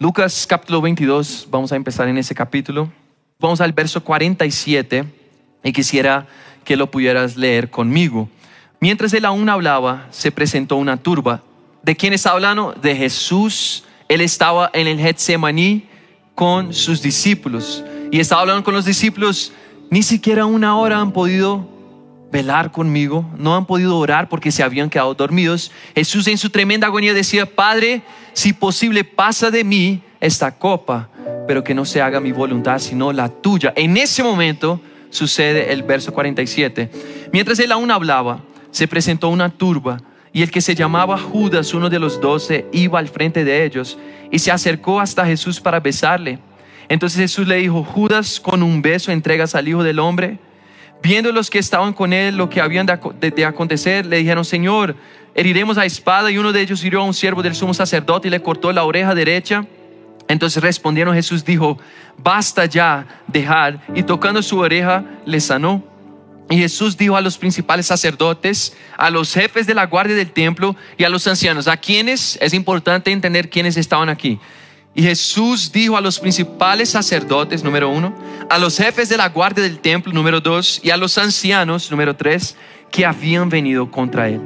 Lucas capítulo 22, vamos a empezar en ese capítulo. Vamos al verso 47 y quisiera que lo pudieras leer conmigo. Mientras él aún hablaba, se presentó una turba. ¿De quién está hablando? De Jesús. Él estaba en el Getsemaní con sus discípulos. Y estaba hablando con los discípulos. Ni siquiera una hora han podido velar conmigo, no han podido orar porque se habían quedado dormidos. Jesús en su tremenda agonía decía, Padre, si posible, pasa de mí esta copa, pero que no se haga mi voluntad, sino la tuya. En ese momento sucede el verso 47. Mientras él aún hablaba, se presentó una turba y el que se llamaba Judas, uno de los doce, iba al frente de ellos y se acercó hasta Jesús para besarle. Entonces Jesús le dijo, Judas, con un beso entregas al Hijo del Hombre. Viendo los que estaban con él lo que habían de, acontecer, le dijeron, Señor, heriremos a espada. Y uno de ellos hirió a un siervo del sumo sacerdote y le cortó la oreja derecha. Entonces respondieron Jesús dijo, basta ya, dejar. Y tocando su oreja, le sanó. Y Jesús dijo a los principales sacerdotes, a los jefes de la guardia del templo y a los ancianos, a quienes es importante entender quiénes estaban aquí. Y Jesús dijo a los principales sacerdotes, número uno, a los jefes de la guardia del templo, número dos, y a los ancianos, número tres, que habían venido contra él.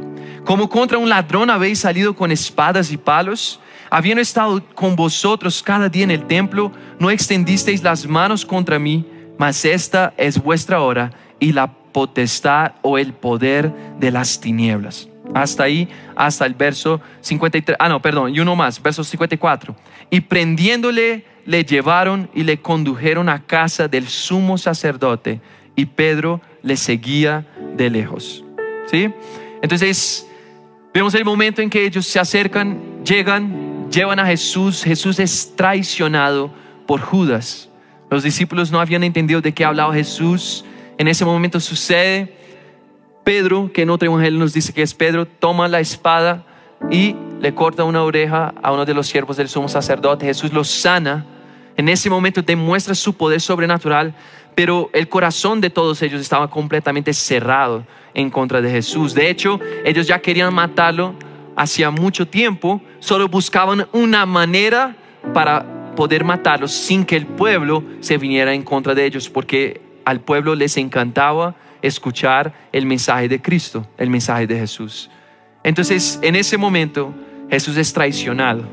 Como contra un ladrón habéis salido con espadas y palos, habiendo estado con vosotros cada día en el templo, no extendisteis las manos contra mí, mas esta es vuestra hora y la potestad o el poder de las tinieblas. Hasta ahí, hasta el verso 53. Ah, no, perdón, y uno más, verso 54. Y prendiéndole, le llevaron y le condujeron a casa del sumo sacerdote. Y Pedro le seguía de lejos. ¿Sí? Entonces, vemos el momento en que ellos se acercan, llegan, llevan a Jesús. Jesús es traicionado por Judas. Los discípulos no habían entendido de qué hablaba Jesús. En ese momento sucede Pedro, que en otro evangelio nos dice que es Pedro, toma la espada y le corta una oreja a uno de los siervos del sumo sacerdote. Jesús lo sana. En ese momento demuestra su poder sobrenatural, pero el corazón de todos ellos estaba completamente cerrado en contra de Jesús. De hecho, ellos ya querían matarlo hacía mucho tiempo, solo buscaban una manera para poder matarlo sin que el pueblo se viniera en contra de ellos, porque al pueblo les encantaba escuchar el mensaje de Cristo, el mensaje de Jesús. Entonces, en ese momento, Jesús es traicionado.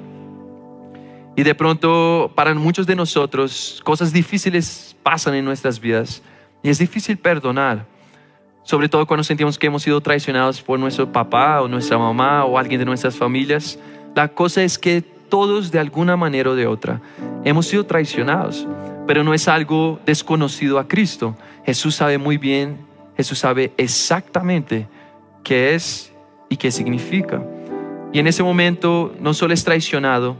Y de pronto, para muchos de nosotros, cosas difíciles pasan en nuestras vidas. Y es difícil perdonar. Sobre todo cuando sentimos que hemos sido traicionados por nuestro papá o nuestra mamá o alguien de nuestras familias. La cosa es que todos de alguna manera o de otra hemos sido traicionados, pero no es algo desconocido a Cristo. Jesús sabe muy bien Jesús sabe exactamente qué es y qué significa. Y en ese momento no solo es traicionado,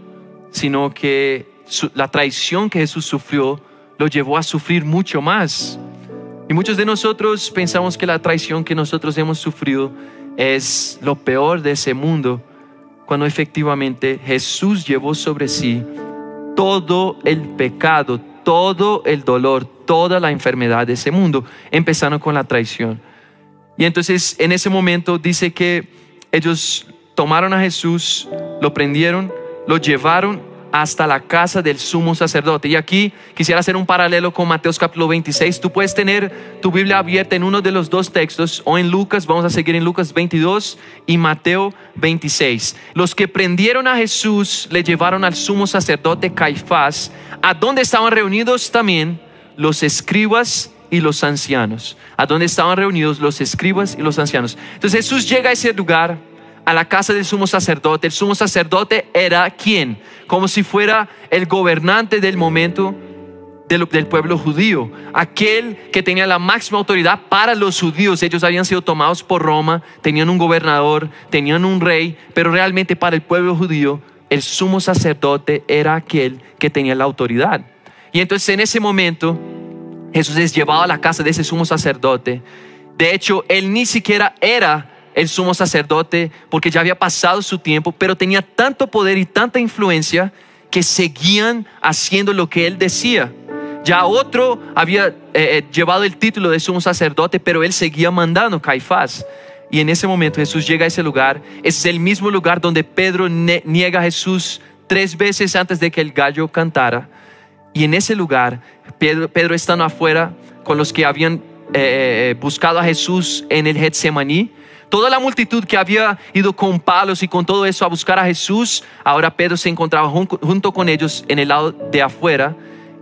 sino que la traición que Jesús sufrió lo llevó a sufrir mucho más. Y muchos de nosotros pensamos que la traición que nosotros hemos sufrido es lo peor de ese mundo, cuando efectivamente Jesús llevó sobre sí todo el pecado, todo el dolor, toda la enfermedad de ese mundo, empezando con la traición. Y entonces en ese momento dice que ellos tomaron a Jesús, lo prendieron, lo llevaron hasta la casa del sumo sacerdote. Y aquí quisiera hacer un paralelo con Mateos capítulo 26. Tú puedes tener tu Biblia abierta en uno de los dos textos o en Lucas, vamos a seguir en Lucas 22 y Mateo 26. Los que prendieron a Jesús le llevaron al sumo sacerdote Caifás, a donde estaban reunidos también los escribas y los ancianos. A donde estaban reunidos los escribas y los ancianos. Entonces Jesús llega a ese lugar a la casa del sumo sacerdote. El sumo sacerdote era quien, como si fuera el gobernante del momento del, pueblo judío, aquel que tenía la máxima autoridad para los judíos. Ellos habían sido tomados por Roma, tenían un gobernador, tenían un rey, pero realmente para el pueblo judío el sumo sacerdote era aquel que tenía la autoridad. Y entonces en ese momento Jesús es llevado a la casa de ese sumo sacerdote. De hecho, él ni siquiera era el sumo sacerdote porque ya había pasado su tiempo, pero tenía tanto poder y tanta influencia que seguían haciendo lo que él decía. Ya otro había eh, eh, llevado el título de sumo sacerdote, pero él seguía mandando, Caifás. Y en ese momento Jesús llega a ese lugar. Es el mismo lugar donde Pedro niega a Jesús tres veces antes de que el gallo cantara. Y en ese lugar, Pedro, Pedro estando afuera con los que habían eh, buscado a Jesús en el Getsemaní, toda la multitud que había ido con palos y con todo eso a buscar a Jesús, ahora Pedro se encontraba junto con ellos en el lado de afuera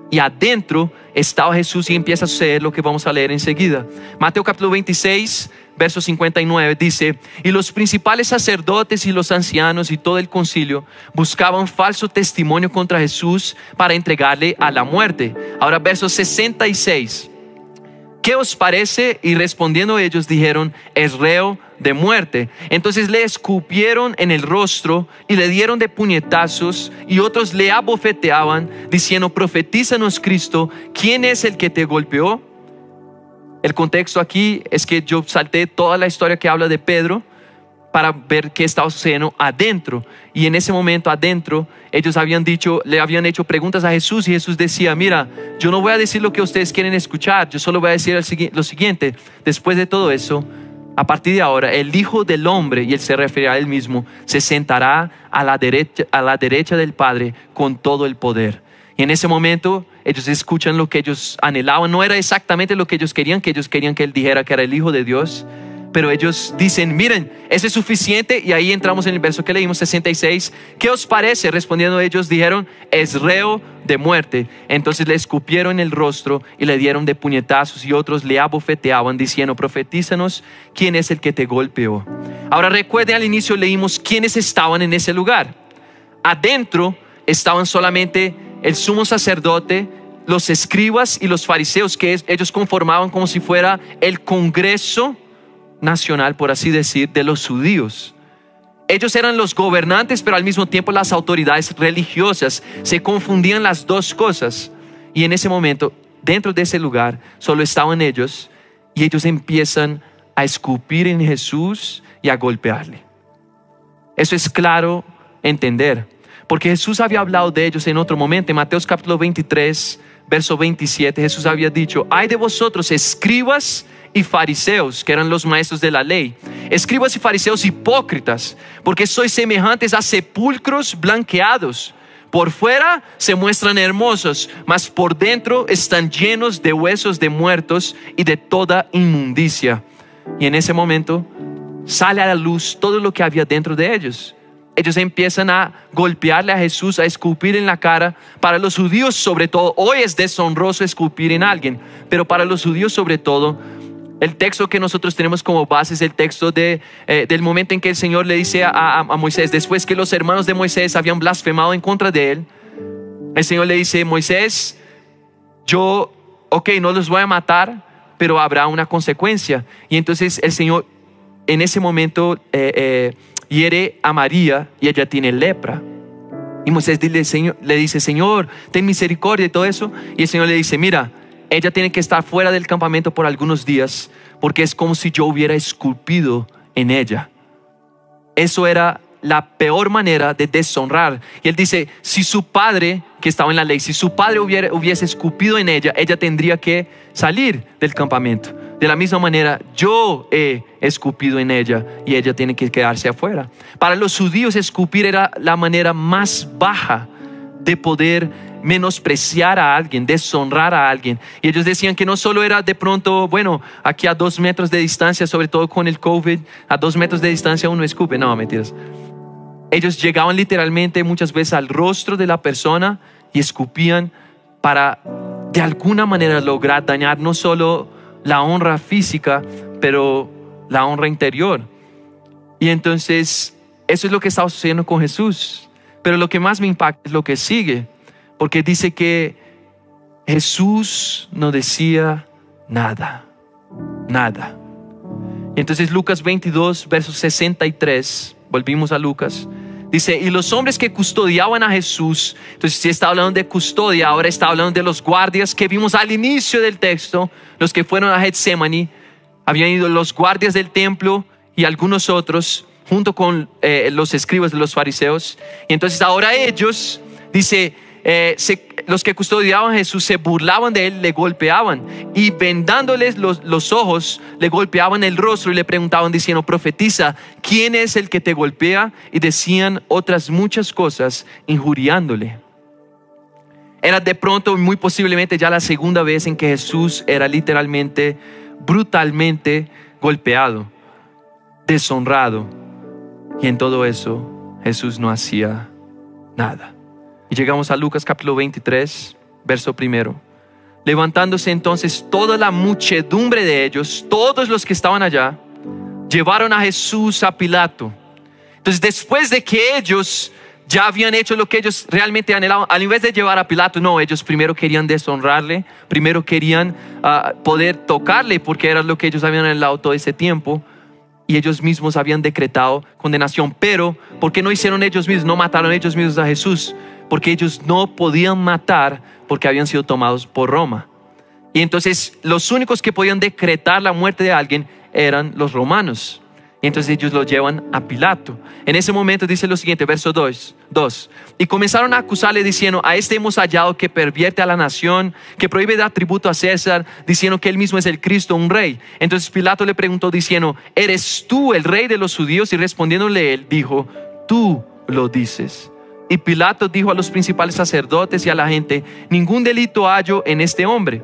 y adentro estaba Jesús y empieza a suceder lo que vamos a leer enseguida. Mateo capítulo 26, verso 59 dice, y los principales sacerdotes y los ancianos y todo el concilio buscaban falso testimonio contra Jesús para entregarle a la muerte. Ahora verso 66. ¿Qué os parece? Y respondiendo ellos dijeron, es reo de muerte. Entonces le escupieron en el rostro y le dieron de puñetazos y otros le abofeteaban diciendo, profetízanos Cristo, ¿quién es el que te golpeó? El contexto aquí es que yo salté toda la historia que habla de Pedro para ver qué estaba sucediendo adentro. Y en ese momento adentro, ellos habían dicho, le habían hecho preguntas a Jesús y Jesús decía, mira, yo no voy a decir lo que ustedes quieren escuchar, yo solo voy a decir lo siguiente, después de todo eso, a partir de ahora, el Hijo del Hombre, y él se refiere a él mismo, se sentará a la derecha, a la derecha del Padre con todo el poder. Y en ese momento ellos escuchan lo que ellos anhelaban. No era exactamente lo que ellos querían, que ellos querían que él dijera que era el Hijo de Dios. Pero ellos dicen, miren, ese es suficiente. Y ahí entramos en el verso que leímos, 66. ¿Qué os parece? Respondiendo ellos, dijeron, es reo de muerte. Entonces le escupieron el rostro y le dieron de puñetazos y otros le abofeteaban diciendo, profetízanos quién es el que te golpeó. Ahora recuerden al inicio leímos quiénes estaban en ese lugar. Adentro estaban solamente el sumo sacerdote, los escribas y los fariseos que ellos conformaban como si fuera el Congreso Nacional, por así decir, de los judíos. Ellos eran los gobernantes, pero al mismo tiempo las autoridades religiosas. Se confundían las dos cosas. Y en ese momento, dentro de ese lugar, solo estaban ellos y ellos empiezan a escupir en Jesús y a golpearle. Eso es claro entender, porque Jesús había hablado de ellos en otro momento. En Mateo capítulo 23, verso 27, Jesús había dicho, hay de vosotros escribas y fariseos, que eran los maestros de la ley. Escribas y fariseos hipócritas, porque sois semejantes a sepulcros blanqueados. Por fuera se muestran hermosos, mas por dentro están llenos de huesos de muertos y de toda inmundicia. Y en ese momento sale a la luz todo lo que había dentro de ellos. Ellos empiezan a golpearle a Jesús, a escupir en la cara. Para los judíos sobre todo, hoy es deshonroso escupir en alguien, pero para los judíos sobre todo, el texto que nosotros tenemos como base es el texto de, eh, del momento en que el Señor le dice a, Moisés, después que los hermanos de Moisés habían blasfemado en contra de él, el Señor le dice, Moisés, yo, ok, no los voy a matar, pero habrá una consecuencia. Y entonces el Señor en ese momento eh, eh, a María y ella tiene lepra. Y Moisés le dice, Señor, ten misericordia y todo eso. Y el Señor le dice, mira, ella tiene que estar fuera del campamento por algunos días porque es como si yo hubiera esculpido en ella. Eso era la peor manera de deshonrar. Y él dice, si su padre, que estaba en la ley, si su padre hubiera, hubiese escupido en ella, ella tendría que salir del campamento. De la misma manera, yo he escupido en ella y ella tiene que quedarse afuera. Para los judíos, escupir era la manera más baja de poder menospreciar a alguien, deshonrar a alguien. Y ellos decían que no solo era de pronto, bueno, aquí a dos metros de distancia, sobre todo con el COVID, a dos metros de distancia uno escupe, no, mentiras. Ellos llegaban literalmente muchas veces al rostro de la persona y escupían para de alguna manera lograr dañar no solo la honra física, pero la honra interior. Y entonces, eso es lo que estaba sucediendo con Jesús. Pero lo que más me impacta es lo que sigue porque dice que Jesús no decía nada, nada. entonces Lucas 22, verso 63, volvimos a Lucas, dice, y los hombres que custodiaban a Jesús, entonces si está hablando de custodia, ahora está hablando de los guardias que vimos al inicio del texto, los que fueron a Getsemani, habían ido los guardias del templo y algunos otros, junto con eh, los escribas de los fariseos, y entonces ahora ellos, dice, eh, los que custodiaban a Jesús se burlaban de él, le golpeaban y vendándoles los, los ojos, le golpeaban el rostro y le preguntaban diciendo, profetiza, ¿quién es el que te golpea? Y decían otras muchas cosas injuriándole. Era de pronto, muy posiblemente ya la segunda vez en que Jesús era literalmente, brutalmente golpeado, deshonrado. Y en todo eso Jesús no hacía nada. Y llegamos a Lucas capítulo 23, verso primero. Levantándose entonces toda la muchedumbre de ellos, todos los que estaban allá, llevaron a Jesús a Pilato. Entonces después de que ellos ya habían hecho lo que ellos realmente anhelaban. Al invés de llevar a Pilato, no, ellos primero querían deshonrarle, primero querían ah, poder tocarle porque era lo que ellos habían anhelado todo ese tiempo y ellos mismos habían decretado condenación. Pero, ¿por qué no hicieron ellos mismos? No mataron ellos mismos a Jesús, porque ellos no podían matar porque habían sido tomados por Roma. Y entonces los únicos que podían decretar la muerte de alguien eran los romanos. Y entonces ellos lo llevan a Pilato. En ese momento dice lo siguiente, verso 2, 2. Y comenzaron a acusarle diciendo, a este hemos hallado que pervierte a la nación, que prohíbe dar tributo a César, diciendo que él mismo es el Cristo, un rey. Entonces Pilato le preguntó diciendo, ¿eres tú el rey de los judíos? Y respondiéndole él, dijo, tú lo dices. Y Pilato dijo a los principales sacerdotes y a la gente, ningún delito hallo en este hombre.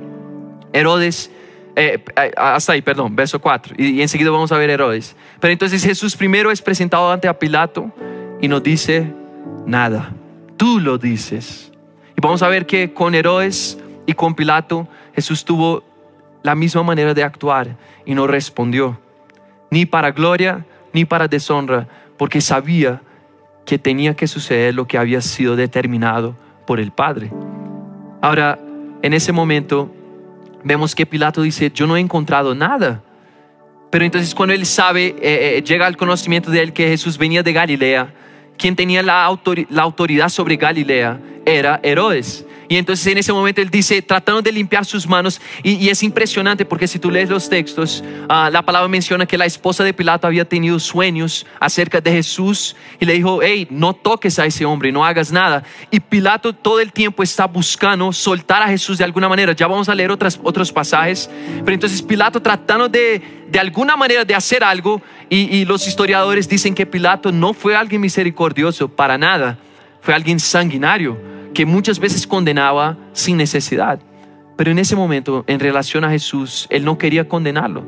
Herodes eh, eh, hasta ahí, perdón, verso 4. Y, enseguida vamos a ver Herodes. Pero entonces Jesús primero es presentado ante Pilato y nos dice nada. Tú lo dices. Y vamos a ver que con Herodes y con Pilato Jesús tuvo la misma manera de actuar y no respondió. Ni para gloria ni para deshonra, porque sabía que tenía que suceder lo que había sido determinado por el Padre. Ahora, en ese momento, vemos que Pilato dice, yo no he encontrado nada. Pero entonces cuando él sabe, eh, eh, llega al conocimiento de él que Jesús venía de Galilea, quien tenía la, autoridad sobre Galilea era Herodes. Y entonces en ese momento él dice, tratando de limpiar sus manos, y, es impresionante porque si tú lees los textos, ah, la palabra menciona que la esposa de Pilato había tenido sueños acerca de Jesús y le dijo, hey, no toques a ese hombre, no hagas nada. Y Pilato todo el tiempo está buscando soltar a Jesús de alguna manera. Ya vamos a leer otras, otros pasajes, pero entonces Pilato tratando de, de alguna manera de hacer algo, y, y los historiadores dicen que Pilato no fue alguien misericordioso para nada, fue alguien sanguinario que muchas veces condenaba sin necesidad. Pero en ese momento, en relación a Jesús, él no quería condenarlo.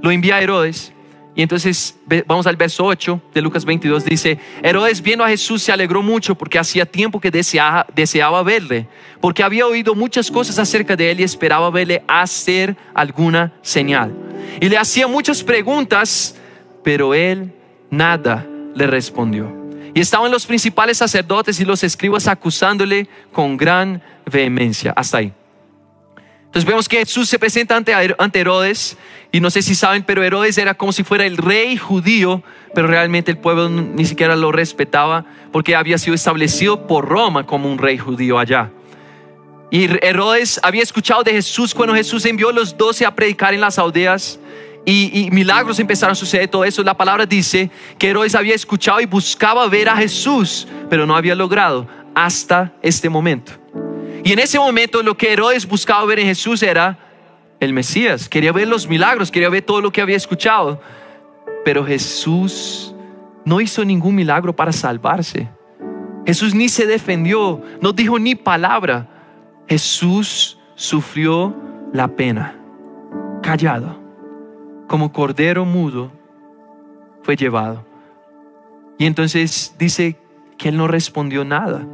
Lo envía a Herodes. Y entonces vamos al verso 8 de Lucas 22. Dice, Herodes viendo a Jesús se alegró mucho porque hacía tiempo que deseaba, deseaba verle, porque había oído muchas cosas acerca de él y esperaba verle hacer alguna señal. Y le hacía muchas preguntas, pero él nada le respondió. Y estaban los principales sacerdotes y los escribas acusándole con gran vehemencia. Hasta ahí. Entonces vemos que Jesús se presenta ante, Herodes y no sé si saben, pero Herodes era como si fuera el rey judío, pero realmente el pueblo ni siquiera lo respetaba porque había sido establecido por Roma como un rey judío allá. Y Herodes había escuchado de Jesús cuando Jesús envió a los doce a predicar en las aldeas y, milagros empezaron a suceder, todo eso. La palabra dice que Herodes había escuchado y buscaba ver a Jesús, pero no había logrado hasta este momento. Y en ese momento lo que Herodes buscaba ver en Jesús era el Mesías. Quería ver los milagros, quería ver todo lo que había escuchado. Pero Jesús no hizo ningún milagro para salvarse. Jesús ni se defendió, no dijo ni palabra. Jesús sufrió la pena, callado como cordero mudo, fue llevado. Y entonces dice que él no respondió nada.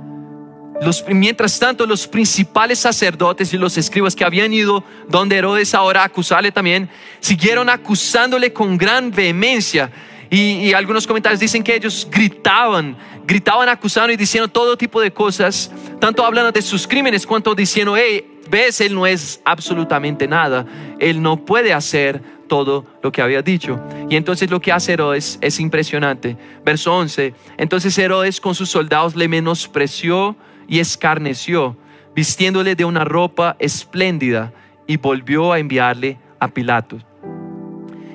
Mientras tanto, los principales sacerdotes y los escribas que habían ido donde Herodes ahora a acusarle también, siguieron acusándole con gran vehemencia. Y, y, algunos comentarios dicen que ellos gritaban, gritaban acusando y diciendo todo tipo de cosas, tanto hablando de sus crímenes cuanto diciendo, hey, ves, él no es absolutamente nada, él no puede hacer todo lo que había dicho. Y entonces lo que hace Herodes es impresionante. Verso 11. Entonces Herodes con sus soldados le menospreció y escarneció, vistiéndole de una ropa espléndida y volvió a enviarle a Pilato.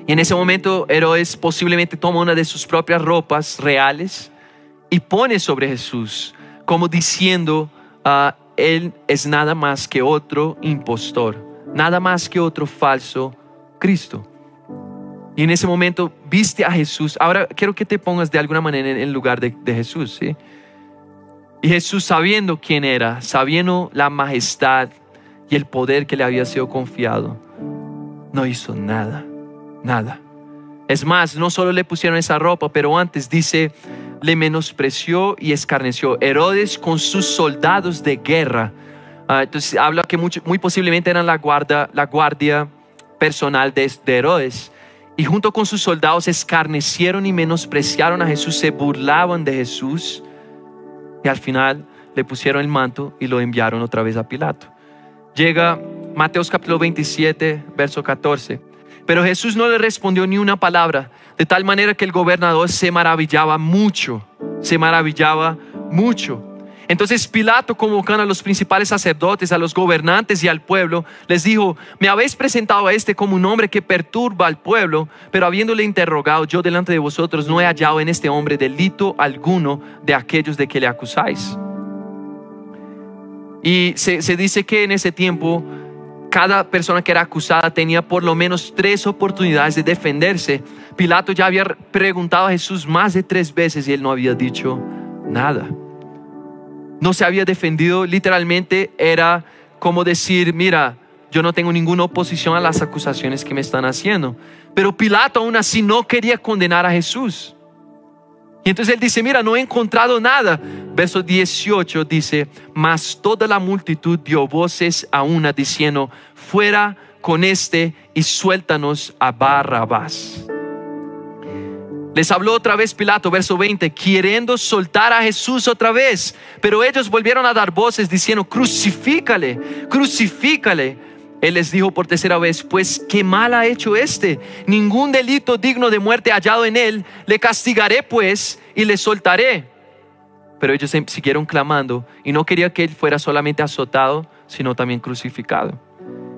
Y en ese momento Herodes posiblemente toma una de sus propias ropas reales y pone sobre Jesús, como diciendo, ah, Él es nada más que otro impostor, nada más que otro falso Cristo. Y en ese momento viste a Jesús. Ahora quiero que te pongas de alguna manera en el lugar de, Jesús. ¿sí? Y Jesús sabiendo quién era, sabiendo la majestad y el poder que le había sido confiado, no hizo nada, nada. Es más, no solo le pusieron esa ropa, pero antes dice, le menospreció y escarneció. Herodes con sus soldados de guerra. Ah, entonces habla que muy posiblemente eran la guardia, la guardia personal de, de Herodes. Y junto con sus soldados escarnecieron y menospreciaron a Jesús, se burlaban de Jesús. Y al final le pusieron el manto y lo enviaron otra vez a Pilato. Llega Mateos capítulo 27, verso 14. Pero Jesús no le respondió ni una palabra, de tal manera que el gobernador se maravillaba mucho, se maravillaba mucho. Entonces Pilato, convocando a los principales sacerdotes, a los gobernantes y al pueblo, les dijo, me habéis presentado a este como un hombre que perturba al pueblo, pero habiéndole interrogado yo delante de vosotros, no he hallado en este hombre delito alguno de aquellos de que le acusáis. Y se, se dice que en ese tiempo cada persona que era acusada tenía por lo menos tres oportunidades de defenderse. Pilato ya había preguntado a Jesús más de tres veces y él no había dicho nada. No se había defendido, literalmente era como decir, mira, yo no tengo ninguna oposición a las acusaciones que me están haciendo. Pero Pilato aún así no quería condenar a Jesús. Y entonces él dice, mira, no he encontrado nada. Verso 18 dice, mas toda la multitud dio voces a una diciendo, fuera con este y suéltanos a Barrabás. Les habló otra vez Pilato, verso 20, queriendo soltar a Jesús otra vez. Pero ellos volvieron a dar voces diciendo, crucifícale, crucifícale. Él les dijo por tercera vez, pues qué mal ha hecho este. Ningún delito digno de muerte hallado en él. Le castigaré pues y le soltaré. Pero ellos siguieron clamando y no quería que él fuera solamente azotado, sino también crucificado.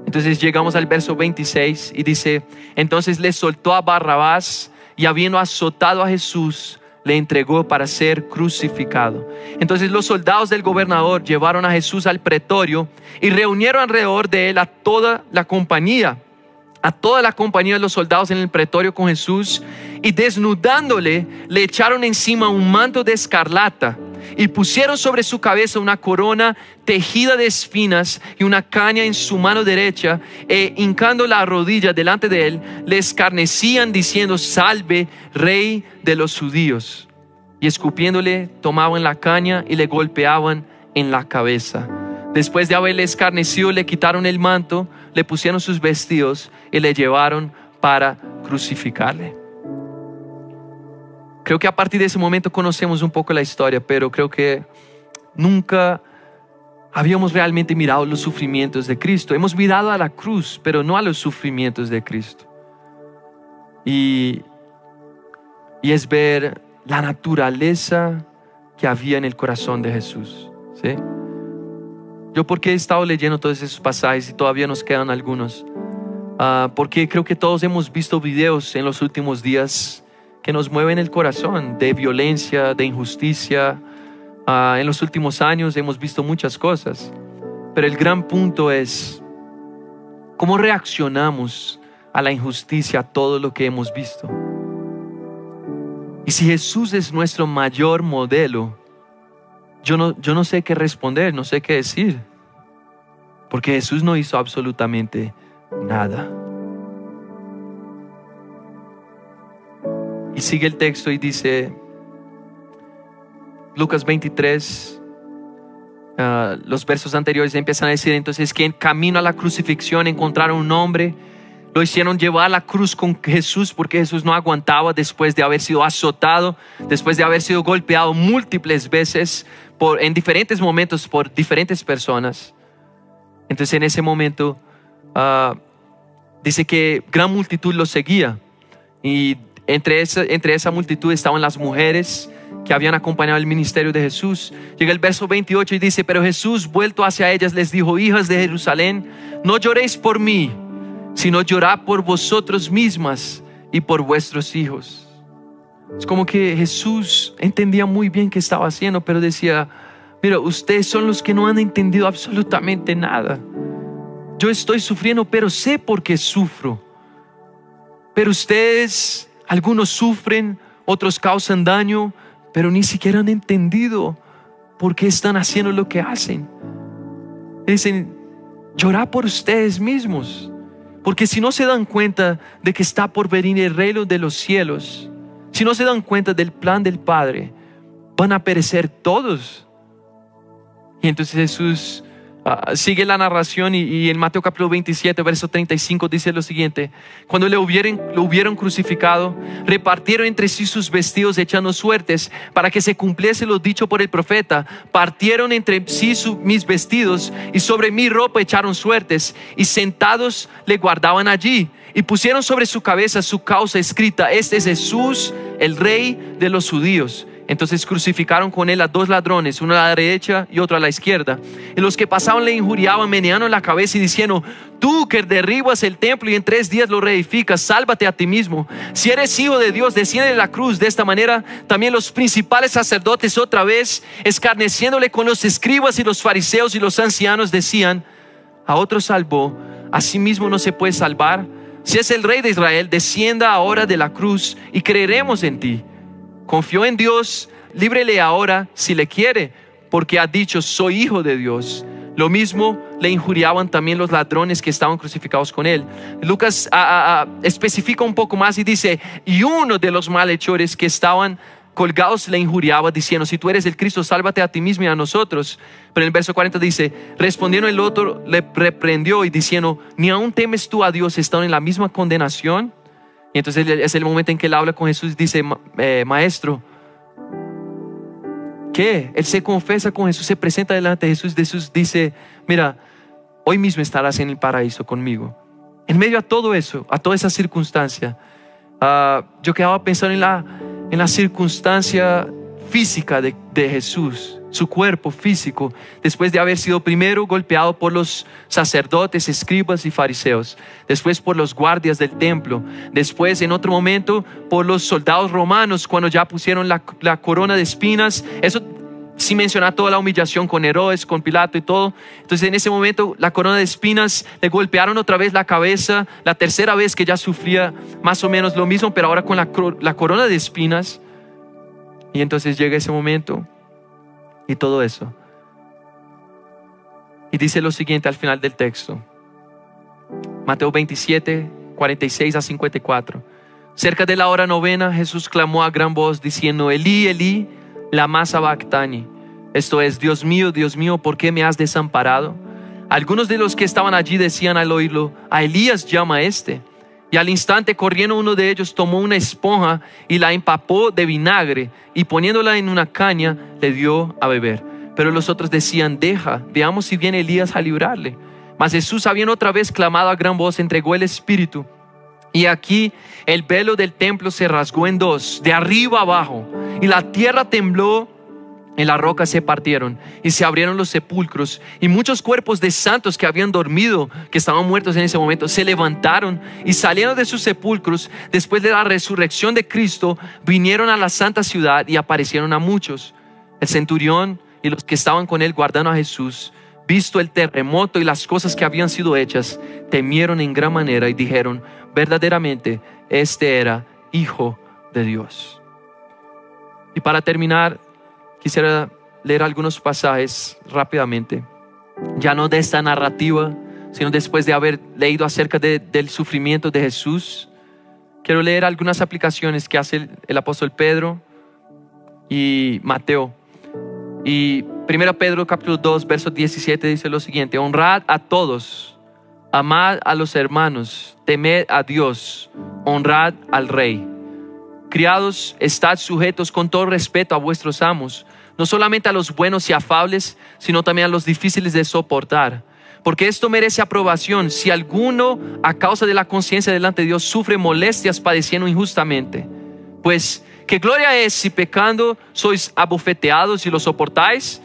Entonces llegamos al verso 26 y dice, entonces le soltó a Barrabás y habiendo azotado a Jesús, le entregó para ser crucificado. Entonces los soldados del gobernador llevaron a Jesús al pretorio y reunieron alrededor de él a toda la compañía, a toda la compañía de los soldados en el pretorio con Jesús y desnudándole le echaron encima un manto de escarlata y pusieron sobre su cabeza una corona tejida de espinas y una caña en su mano derecha, e hincando la rodilla delante de él, le escarnecían diciendo, salve, rey de los judíos. Y escupiéndole, tomaban la caña y le golpeaban en la cabeza. Después de haberle escarnecido, le quitaron el manto, le pusieron sus vestidos y le llevaron para crucificarle. Creo que a partir de ese momento conocemos un poco la historia, pero creo que nunca habíamos realmente mirado los sufrimientos de Cristo. Hemos mirado a la cruz, pero no a los sufrimientos de Cristo. Y, y es ver la naturaleza que había en el corazón de Jesús. ¿sí? Yo porque he estado leyendo todos esos pasajes y todavía nos quedan algunos. Ah, porque creo que todos hemos visto videos en los últimos días que nos mueven el corazón de violencia, de injusticia. Ah, en los últimos años hemos visto muchas cosas, pero el gran punto es cómo reaccionamos a la injusticia, a todo lo que hemos visto. Y si Jesús es nuestro mayor modelo, yo no, yo no sé qué responder, no sé qué decir, porque Jesús no hizo absolutamente nada. Sigue el texto y dice, Lucas 23, ah, los versos anteriores empiezan a decir entonces que en camino a la crucifixión encontraron un hombre, lo hicieron llevar a la cruz con Jesús porque Jesús no aguantaba después de haber sido azotado, después de haber sido golpeado múltiples veces por, en diferentes momentos por diferentes personas. Entonces en ese momento ah, dice que gran multitud lo seguía y entre esa, entre esa multitud estaban las mujeres que habían acompañado el ministerio de Jesús. Llega el verso 28 y dice, pero Jesús vuelto hacia ellas les dijo, hijas de Jerusalén, no lloréis por mí, sino llorad por vosotros mismas y por vuestros hijos. Es como que Jesús entendía muy bien qué estaba haciendo, pero decía, Mira, ustedes son los que no han entendido absolutamente nada. Yo estoy sufriendo, pero sé por qué sufro. Pero ustedes, algunos sufren, otros causan daño, pero ni siquiera han entendido por qué están haciendo lo que hacen. Dicen, llorar por ustedes mismos. Porque si no se dan cuenta de que está por venir el reino de los cielos, si no se dan cuenta del plan del Padre, van a perecer todos. Y entonces Jesús ah, sigue la narración y, en Mateo capítulo 27, verso 35 dice lo siguiente, cuando le hubieron, lo hubieron crucificado, repartieron entre sí sus vestidos echando suertes para que se cumpliese lo dicho por el profeta, partieron entre sí mis vestidos y sobre mi ropa echaron suertes y sentados le guardaban allí. Y pusieron sobre su cabeza su causa escrita, este es Jesús, el rey de los judíos. Entonces crucificaron con él a dos ladrones, uno a la derecha y otro a la izquierda. Y los que pasaban le injuriaban, meneando la cabeza y diciendo, tú que derribas el templo y en tres días lo reedificas, sálvate a ti mismo. Si eres hijo de Dios, desciende de la cruz. De esta manera también los principales sacerdotes otra vez, escarneciéndole con los escribas y los fariseos y los ancianos, decían, a otro salvó, a sí mismo no se puede salvar. Si es el rey de Israel, descienda ahora de la cruz y creeremos en ti. Confió en Dios, líbrele ahora si le quiere, porque ha dicho, soy hijo de Dios. Lo mismo le injuriaban también los ladrones que estaban crucificados con él. Lucas especifica un poco más y dice, y uno de los malhechores que estaban colgados le injuriaba diciendo, si tú eres el Cristo, sálvate a ti mismo y a nosotros. Pero en el verso 40 dice, respondiendo el otro, le reprendió y diciendo, ni aún temes tú a Dios, están en la misma condenación. Y entonces es el momento en que él habla con Jesús dice, eh, maestro, ¿qué? Él se confesa con Jesús, se presenta delante de Jesús. Jesús dice, mira, hoy mismo estarás en el paraíso conmigo. En medio a todo eso, a toda esa circunstancia, ah, yo quedaba pensando en la, en la circunstancia física de, de Jesús su cuerpo físico, después de haber sido primero golpeado por los sacerdotes, escribas y fariseos, después por los guardias del templo, después en otro momento por los soldados romanos cuando ya pusieron la, corona de espinas. Eso sí menciona toda la humillación con Herodes, con Pilato y todo. Entonces en ese momento la corona de espinas le golpearon otra vez la cabeza, la tercera vez que ya sufría más o menos lo mismo, pero ahora con la corona de espinas. Y entonces llega ese momento y todo eso. Y dice lo siguiente al final del texto. Mateo 27, 46 a 54. Cerca de la hora novena, Jesús clamó a gran voz diciendo, Elí, Elí, lama sabactani. Esto es, Dios mío, Dios mío, ¿por qué me has desamparado? Algunos de los que estaban allí decían al oírlo, a Elías llama este. Y al instante corriendo uno de ellos tomó una esponja y la empapó de vinagre y poniéndola en una caña le dio a beber. Pero los otros decían, deja, veamos si viene Elías a librarle. Mas Jesús, habiendo otra vez clamado a gran voz, entregó el Espíritu. Y aquí el velo del templo se rasgó en dos, de arriba abajo, y la tierra tembló en la roca se partieron y se abrieron los sepulcros y muchos cuerpos de santos que habían dormido, que estaban muertos en ese momento, se levantaron y salieron de sus sepulcros después de la resurrección de Cristo, vinieron a la santa ciudad y aparecieron a muchos. El centurión y los que estaban con él guardando a Jesús, visto el terremoto y las cosas que habían sido hechas, temieron en gran manera y dijeron, verdaderamente, este era hijo de Dios. Y para terminar, Quisiera leer algunos pasajes rápidamente, ya no de esta narrativa, sino después de haber leído acerca del sufrimiento de Jesús. Quiero leer algunas aplicaciones que hace el, apóstol Pedro y Mateo. Y 1 Pedro capítulo 2, verso 17 dice lo siguiente, honrad a todos, amad a los hermanos, temed a Dios, honrad al rey. Criados, estad sujetos con todo respeto a vuestros amos, no solamente a los buenos y afables, sino también a los difíciles de soportar. Porque esto merece aprobación si alguno a causa de la conciencia delante de Dios sufre molestias padeciendo injustamente. Pues, ¿qué gloria es si pecando sois abofeteados y lo soportáis?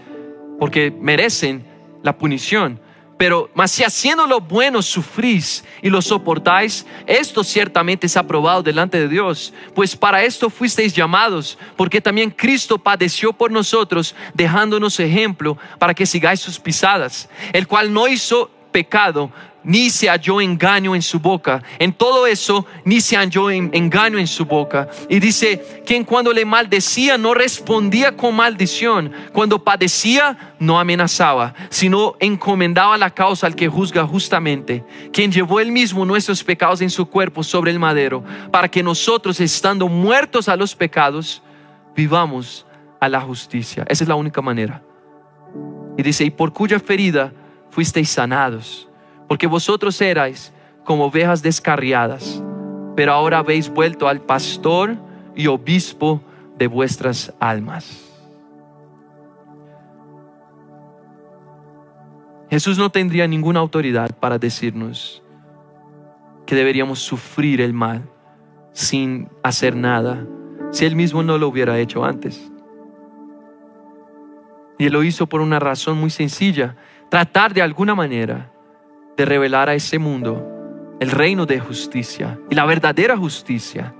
Porque merecen la punición. Pero, mas si haciendo lo bueno sufrís y lo soportáis, esto ciertamente es aprobado delante de Dios. Pues para esto fuisteis llamados, porque también Cristo padeció por nosotros, dejándonos ejemplo para que sigáis sus pisadas, el cual no hizo pecado, ni se halló engaño en su boca. En todo eso, ni se halló engaño en su boca. Y dice, quien cuando le maldecía no respondía con maldición, cuando padecía no amenazaba, sino encomendaba la causa al que juzga justamente, quien llevó él mismo nuestros pecados en su cuerpo sobre el madero, para que nosotros, estando muertos a los pecados, vivamos a la justicia. Esa es la única manera. Y dice, y por cuya ferida fuisteis sanados porque vosotros erais como ovejas descarriadas, pero ahora habéis vuelto al pastor y obispo de vuestras almas. Jesús no tendría ninguna autoridad para decirnos que deberíamos sufrir el mal sin hacer nada si él mismo no lo hubiera hecho antes. Y él lo hizo por una razón muy sencilla, tratar de alguna manera de revelar a ese mundo el reino de justicia y la verdadera justicia.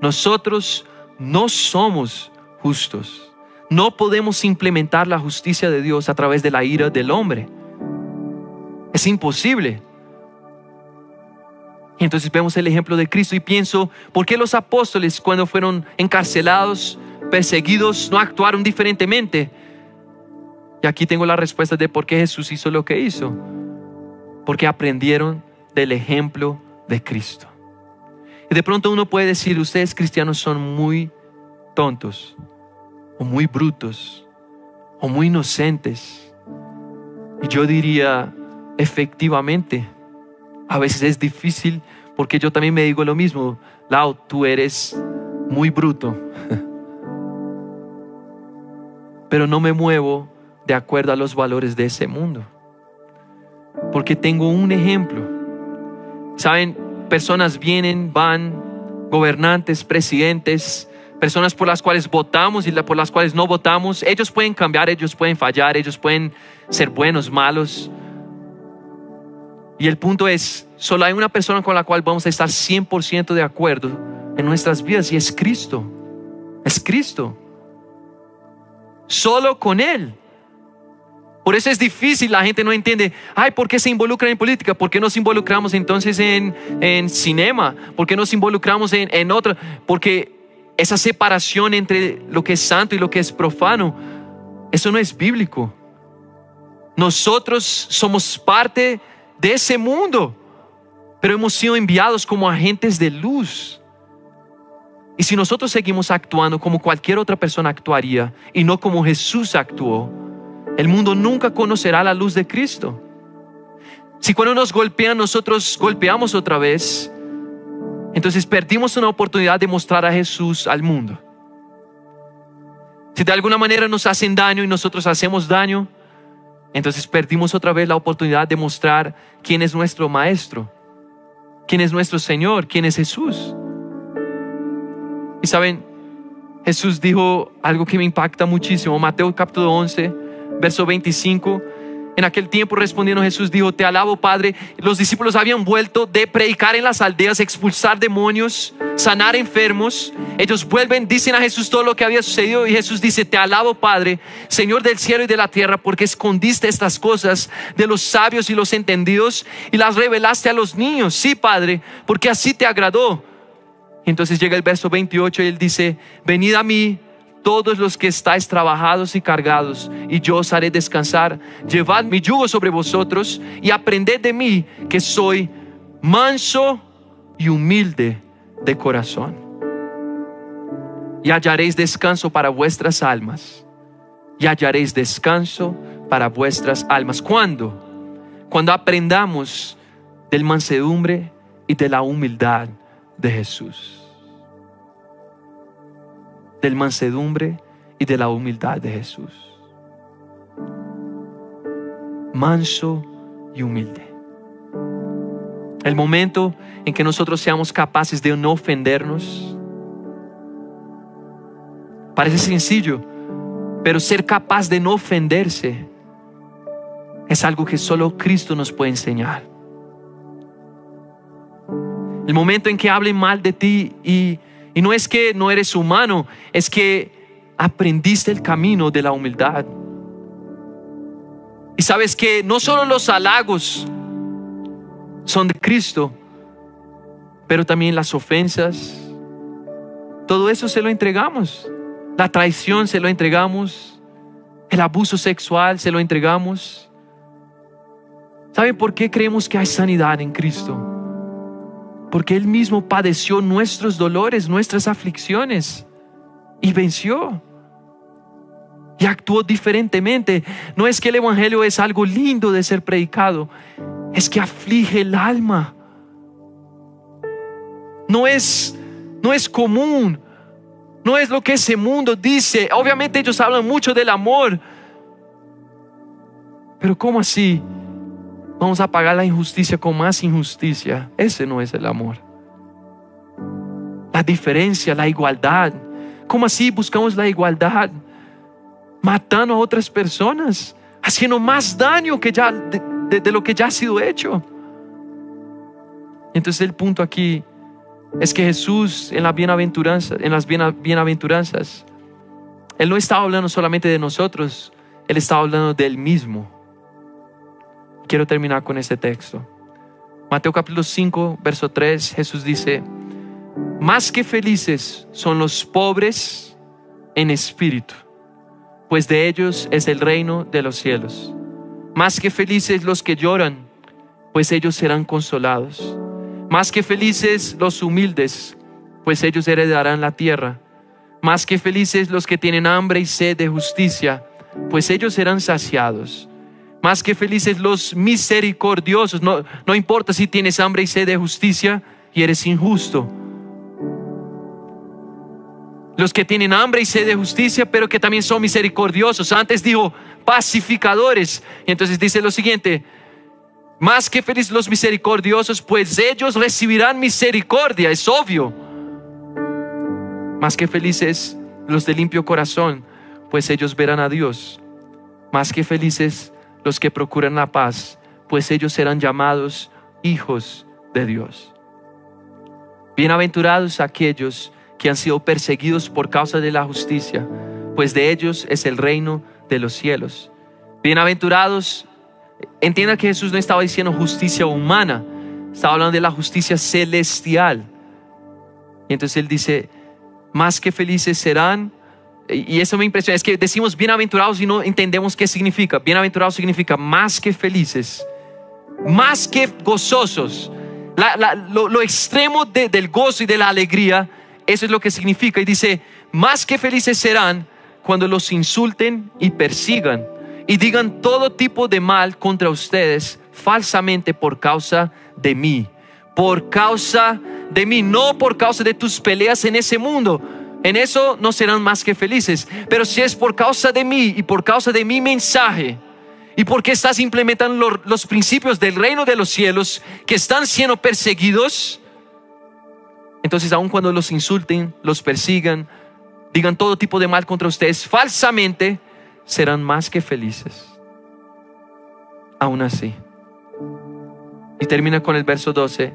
Nosotros no somos justos. No podemos implementar la justicia de Dios a través de la ira del hombre. Es imposible. Y entonces vemos el ejemplo de Cristo y pienso, ¿por qué los apóstoles cuando fueron encarcelados, perseguidos, no actuaron diferentemente? Y aquí tengo la respuesta de por qué Jesús hizo lo que hizo porque aprendieron del ejemplo de Cristo. Y de pronto uno puede decir, ustedes cristianos son muy tontos, o muy brutos, o muy inocentes. Y yo diría, efectivamente, a veces es difícil porque yo también me digo lo mismo, Lau, tú eres muy bruto, pero no me muevo de acuerdo a los valores de ese mundo porque tengo un ejemplo. Saben, personas vienen, van, gobernantes, presidentes, personas por las cuales votamos y por las cuales no votamos. Ellos pueden cambiar, ellos pueden fallar, ellos pueden ser buenos, malos. Y el punto es, solo hay una persona con la cual vamos a estar 100% de acuerdo en nuestras vidas y es Cristo. Es Cristo. Solo con Él. Por eso es difícil, la gente no entiende, ay, ¿por qué se involucran en política? ¿Por qué nos involucramos entonces en, en cinema? ¿Por qué nos involucramos en, en otra? Porque esa separación entre lo que es santo y lo que es profano, eso no es bíblico. Nosotros somos parte de ese mundo, pero hemos sido enviados como agentes de luz. Y si nosotros seguimos actuando como cualquier otra persona actuaría y no como Jesús actuó, el mundo nunca conocerá la luz de Cristo. Si cuando nos golpean nosotros golpeamos otra vez, entonces perdimos una oportunidad de mostrar a Jesús al mundo. Si de alguna manera nos hacen daño y nosotros hacemos daño, entonces perdimos otra vez la oportunidad de mostrar quién es nuestro Maestro, quién es nuestro Señor, quién es Jesús. Y saben, Jesús dijo algo que me impacta muchísimo, Mateo capítulo 11 verso 25. En aquel tiempo respondiendo Jesús dijo, te alabo Padre. Los discípulos habían vuelto de predicar en las aldeas, expulsar demonios, sanar enfermos. Ellos vuelven, dicen a Jesús todo lo que había sucedido y Jesús dice, te alabo Padre, Señor del cielo y de la tierra, porque escondiste estas cosas de los sabios y los entendidos y las revelaste a los niños. Sí, Padre, porque así te agradó. entonces llega el verso 28 y él dice, venid a mí todos los que estáis trabajados y cargados, y yo os haré descansar. Llevad mi yugo sobre vosotros y aprended de mí, que soy manso y humilde de corazón. Y hallaréis descanso para vuestras almas. Y hallaréis descanso para vuestras almas. ¿Cuándo? Cuando aprendamos del mansedumbre y de la humildad de Jesús del mansedumbre y de la humildad de Jesús. Manso y humilde. El momento en que nosotros seamos capaces de no ofendernos. Parece sencillo, pero ser capaz de no ofenderse es algo que solo Cristo nos puede enseñar. El momento en que hablen mal de ti y, y no es que no eres humano, es que aprendiste el camino de la humildad. Y sabes que no solo los halagos son de Cristo, pero también las ofensas. Todo eso se lo entregamos. La traición se lo entregamos. El abuso sexual se lo entregamos. ¿Saben por qué creemos que hay sanidad en Cristo? Porque Él mismo padeció nuestros dolores, nuestras aflicciones y venció. Y actuó diferentemente. No es que el Evangelio es algo lindo de ser predicado, es que aflige el alma. No es, no es común, no es lo que ese mundo dice. Obviamente ellos hablan mucho del amor, pero ¿cómo así? Vamos a pagar la injusticia con más injusticia. Ese no es el amor. La diferencia, la igualdad. ¿Cómo así buscamos la igualdad? Matando a otras personas, haciendo más daño que ya de, lo que ya ha sido hecho. Entonces el punto aquí es que Jesús en, la bienaventuranza, en las bienaventuranzas, Él no estaba hablando solamente de nosotros, Él estaba hablando de Él mismo. Quiero terminar con este texto. Mateo capítulo 5, verso 3, Jesús dice, más que felices son los pobres en espíritu, pues de ellos es el reino de los cielos. Más que felices los que lloran, pues ellos serán consolados. Más que felices los humildes, pues ellos heredarán la tierra. Más que felices los que tienen hambre y sed de justicia, pues ellos serán saciados. Más que felices los misericordiosos, no, no importa si tienes hambre y sed de justicia y eres injusto. Los que tienen hambre y sed de justicia, pero que también son misericordiosos. Antes dijo, pacificadores. Y entonces dice lo siguiente, más que felices los misericordiosos, pues ellos recibirán misericordia, es obvio. Más que felices los de limpio corazón, pues ellos verán a Dios. Más que felices los que procuran la paz, pues ellos serán llamados hijos de Dios. Bienaventurados aquellos que han sido perseguidos por causa de la justicia, pues de ellos es el reino de los cielos. Bienaventurados, entienda que Jesús no estaba diciendo justicia humana, estaba hablando de la justicia celestial. Y entonces él dice, más que felices serán, y eso me impresiona, es que decimos bienaventurados y no entendemos qué significa. Bienaventurados significa más que felices, más que gozosos. lo, extremo del gozo y de la alegría, eso es lo que significa. Y dice, más que felices serán cuando los insulten y persigan y digan todo tipo de mal contra ustedes falsamente por causa de mí. Por causa de mí, no por causa de tus peleas en ese mundo. En eso no serán más que felices. Pero si es por causa de mí y por causa de mi mensaje, y porque estás implementando los principios del reino de los cielos que están siendo perseguidos, entonces aun cuando los insulten, los persigan, digan todo tipo de mal contra ustedes falsamente, serán más que felices. Aún así. Y termina con el verso 12.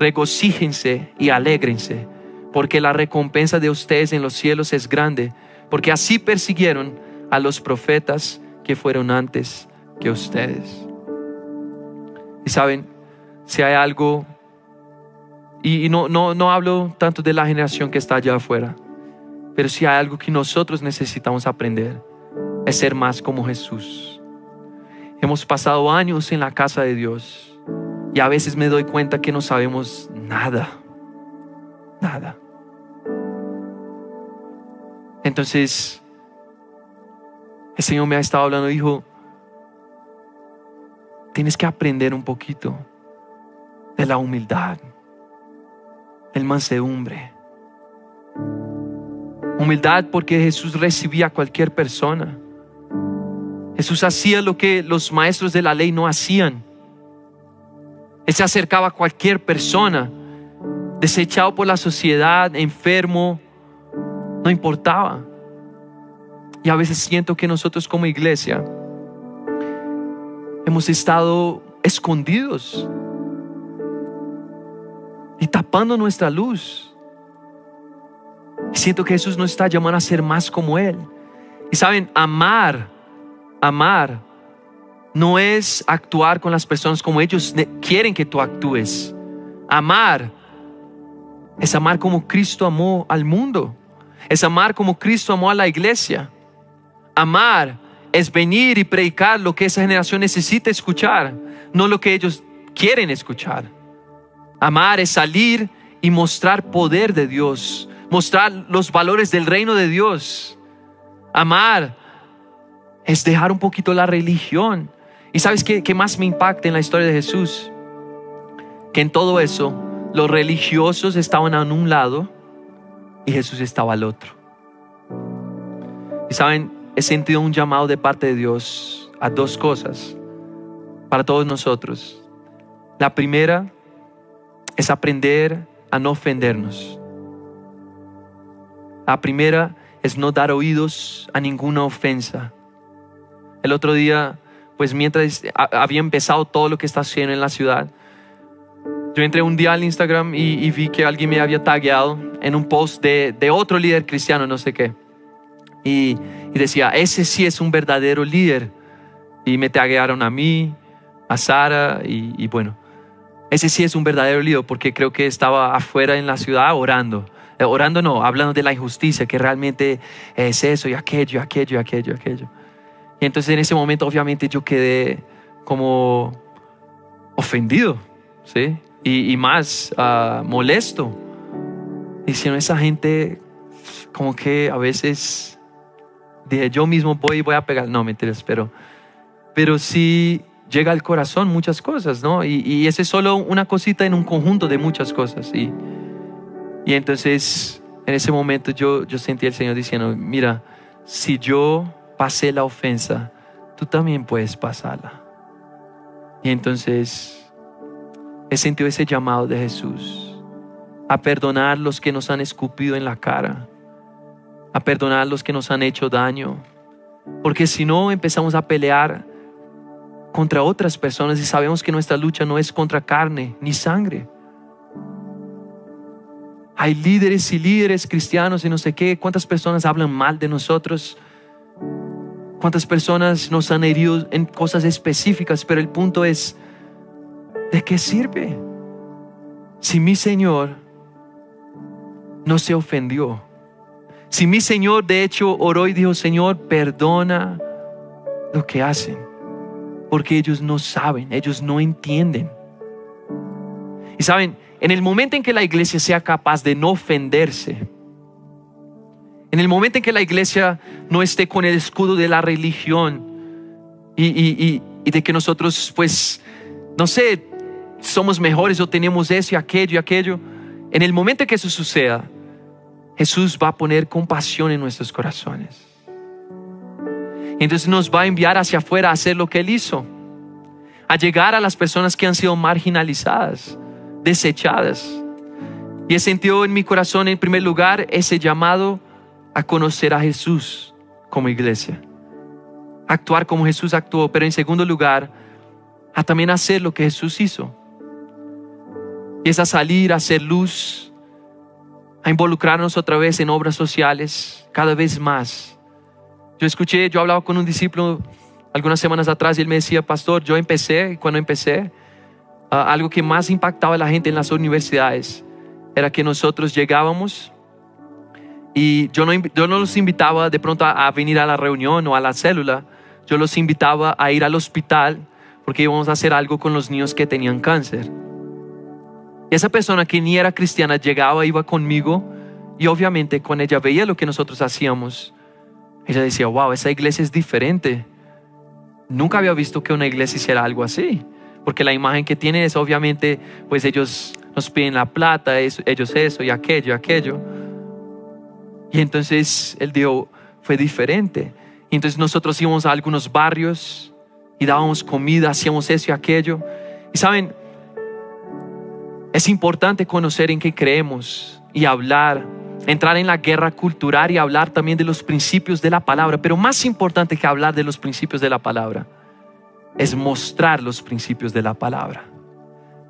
Regocíjense y alégrense, porque la recompensa de ustedes en los cielos es grande, porque así persiguieron a los profetas que fueron antes que ustedes. Y saben, si hay algo, y, no, no, no hablo tanto de la generación que está allá afuera, pero si hay algo que nosotros necesitamos aprender, es ser más como Jesús. Hemos pasado años en la casa de Dios y a veces me doy cuenta que no sabemos nada, nada. Entonces, el Señor me ha estado hablando, dijo, tienes que aprender un poquito de la humildad, el mansedumbre Humildad porque Jesús recibía a cualquier persona. Jesús hacía lo que los maestros de la ley no hacían. Él se acercaba a cualquier persona, desechado por la sociedad, enfermo, no importaba. Y a veces siento que nosotros como iglesia hemos estado escondidos y tapando nuestra luz. Siento que Jesús nos está llamando a ser más como Él. Y saben, amar, amar, no es actuar con las personas como ellos quieren que tú actúes. Amar es amar como Cristo amó al mundo. Es amar como Cristo amó a la iglesia. Amar es venir y predicar lo que esa generación necesita escuchar, no lo que ellos quieren escuchar. Amar es salir y mostrar poder de Dios, mostrar los valores del reino de Dios. Amar es dejar un poquito la religión. ¿Y sabes qué, más me impacta en la historia de Jesús? Que en todo eso los religiosos estaban a un lado y Jesús estaba al otro. Y saben, he sentido un llamado de parte de Dios a dos cosas para todos nosotros. La primera es aprender a no ofendernos. La primera es no dar oídos a ninguna ofensa. El otro día, pues mientras había empezado todo lo que está haciendo en la ciudad, yo entré un día al Instagram y, vi que alguien me había tagueado en un post de, otro líder cristiano, no sé qué. Y, decía, ese sí es un verdadero líder. Y me taguearon a mí, a Sara y, bueno, ese sí es un verdadero líder porque creo que estaba afuera en la ciudad orando. Eh, orando no, hablando de la injusticia, que realmente es eso y aquello, aquello, aquello, aquello. Y entonces en ese momento obviamente yo quedé como ofendido, ¿sí? Y, más uh, molesto. Diciendo, esa gente como que a veces dije, yo mismo voy y voy a pegar. No, mentiras, pero, pero sí llega al corazón muchas cosas, ¿no? Y, y ese es solo una cosita en un conjunto de muchas cosas. Y, y entonces en ese momento yo, yo sentí al Señor diciendo, mira, si yo pasé la ofensa, tú también puedes pasarla. Y entonces he sentido ese llamado de Jesús a perdonar los que nos han escupido en la cara, a perdonar los que nos han hecho daño, porque si no empezamos a pelear contra otras personas y sabemos que nuestra lucha no es contra carne ni sangre. Hay líderes y líderes cristianos y no sé qué, cuántas personas hablan mal de nosotros cuántas personas nos han herido en cosas específicas, pero el punto es, ¿de qué sirve? Si mi Señor no se ofendió, si mi Señor de hecho oró y dijo, Señor, perdona lo que hacen, porque ellos no saben, ellos no entienden. Y saben, en el momento en que la iglesia sea capaz de no ofenderse, en el momento en que la iglesia no esté con el escudo de la religión y, de que nosotros, pues, no sé, somos mejores o tenemos eso y aquello y aquello, en el momento en que eso suceda, Jesús va a poner compasión en nuestros corazones. Entonces nos va a enviar hacia afuera a hacer lo que Él hizo, a llegar a las personas que han sido marginalizadas, desechadas. Y he sentido en mi corazón, en primer lugar, ese llamado a conocer a Jesús como iglesia. Actuar como Jesús actuó, pero en segundo lugar, a también hacer lo que Jesús hizo. Es a salir, a hacer luz, a involucrarnos otra vez en obras sociales, cada vez más. Yo escuché, yo hablaba con un discípulo algunas semanas atrás y él me decía, pastor, yo empecé, cuando empecé, ah, algo que más impactaba a la gente en las universidades era que nosotros llegábamos y yo no, yo no los invitaba de pronto a, venir a la reunión o a la célula, yo los invitaba a ir al hospital porque íbamos a hacer algo con los niños que tenían cáncer. Y esa persona que ni era cristiana llegaba, iba conmigo y obviamente cuando ella veía lo que nosotros hacíamos, ella decía, wow, esa iglesia es diferente. Nunca había visto que una iglesia hiciera algo así, porque la imagen que tiene es obviamente, pues ellos nos piden la plata, ellos eso y aquello, aquello. Y entonces el dijo, fue diferente. Y entonces nosotros íbamos a algunos barrios y dábamos comida, hacíamos eso y aquello. Y saben, es importante conocer en qué creemos y hablar, entrar en la guerra cultural y hablar también de los principios de la palabra. Pero más importante que hablar de los principios de la palabra es mostrar los principios de la palabra.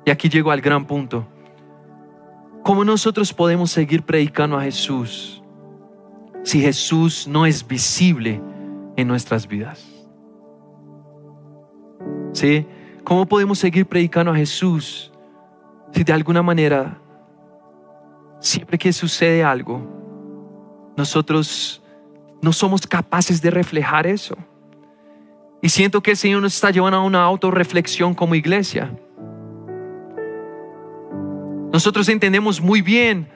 Y aquí llego al gran punto. ¿Cómo nosotros podemos seguir predicando a Jesús si Jesús no es visible en nuestras vidas? ¿Sí? ¿Cómo podemos seguir predicando a Jesús si de alguna manera, siempre que sucede algo, nosotros no somos capaces de reflejar eso? Y siento que el Señor nos está llevando a una autorreflexión como iglesia. Nosotros entendemos muy bien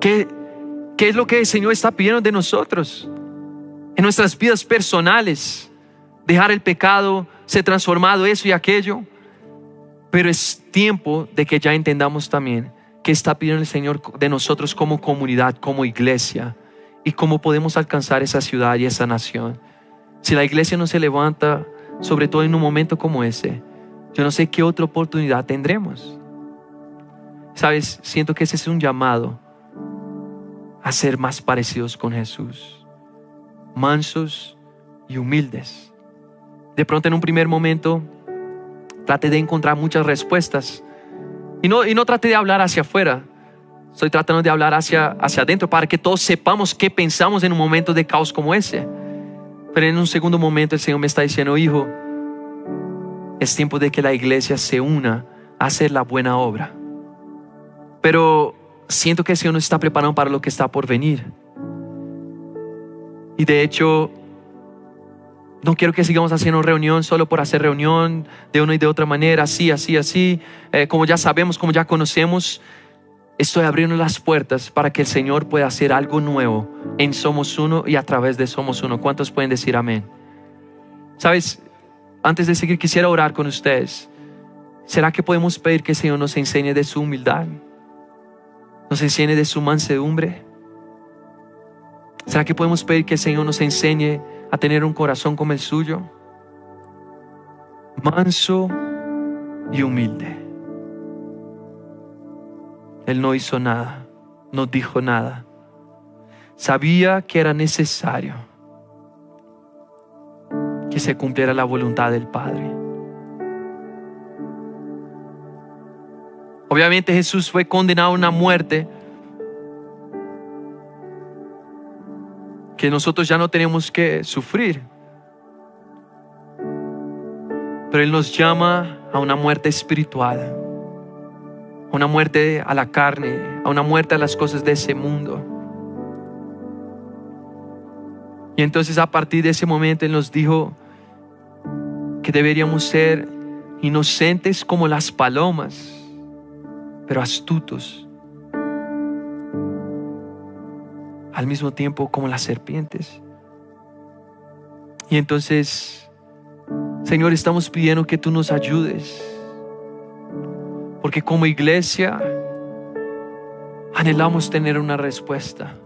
qué, qué es lo que el Señor está pidiendo de nosotros en nuestras vidas personales. Dejar el pecado, ser transformado, eso y aquello. Pero es tiempo de que ya entendamos también qué está pidiendo el Señor de nosotros como comunidad, como iglesia, y cómo podemos alcanzar esa ciudad y esa nación. Si la iglesia no se levanta, sobre todo en un momento como ese, yo no sé qué otra oportunidad tendremos. Sabes, siento que ese es un llamado a ser más parecidos con Jesús, mansos y humildes. De pronto en un primer momento trate de encontrar muchas respuestas y no, y no trate de hablar hacia afuera, estoy tratando de hablar hacia, hacia adentro para que todos sepamos qué pensamos en un momento de caos como ese. Pero en un segundo momento el Señor me está diciendo, hijo, es tiempo de que la iglesia se una a hacer la buena obra. Pero siento que el Señor nos está preparando para lo que está por venir. Y de hecho, no quiero que sigamos haciendo reunión solo por hacer reunión de una y de otra manera, así, así, así, eh, como ya sabemos, como ya conocemos. Estoy abriendo las puertas para que el Señor pueda hacer algo nuevo en Somos Uno y a través de Somos Uno. ¿Cuántos pueden decir amén? Sabes, antes de seguir quisiera orar con ustedes. ¿Será que podemos pedir que el Señor nos enseñe de su humildad? ¿Nos enseñe de su mansedumbre? ¿Será que podemos pedir que el Señor nos enseñe a tener un corazón como el suyo? Manso y humilde. Él no hizo nada, no dijo nada. Sabía que era necesario que se cumpliera la voluntad del Padre. Obviamente Jesús fue condenado a una muerte que nosotros ya no tenemos que sufrir. Pero Él nos llama a una muerte espiritual a una muerte a la carne, a una muerte a las cosas de ese mundo. Y entonces a partir de ese momento Él nos dijo que deberíamos ser inocentes como las palomas, pero astutos. Al mismo tiempo como las serpientes. Y entonces, Señor, estamos pidiendo que tú nos ayudes porque como iglesia anhelamos tener una respuesta.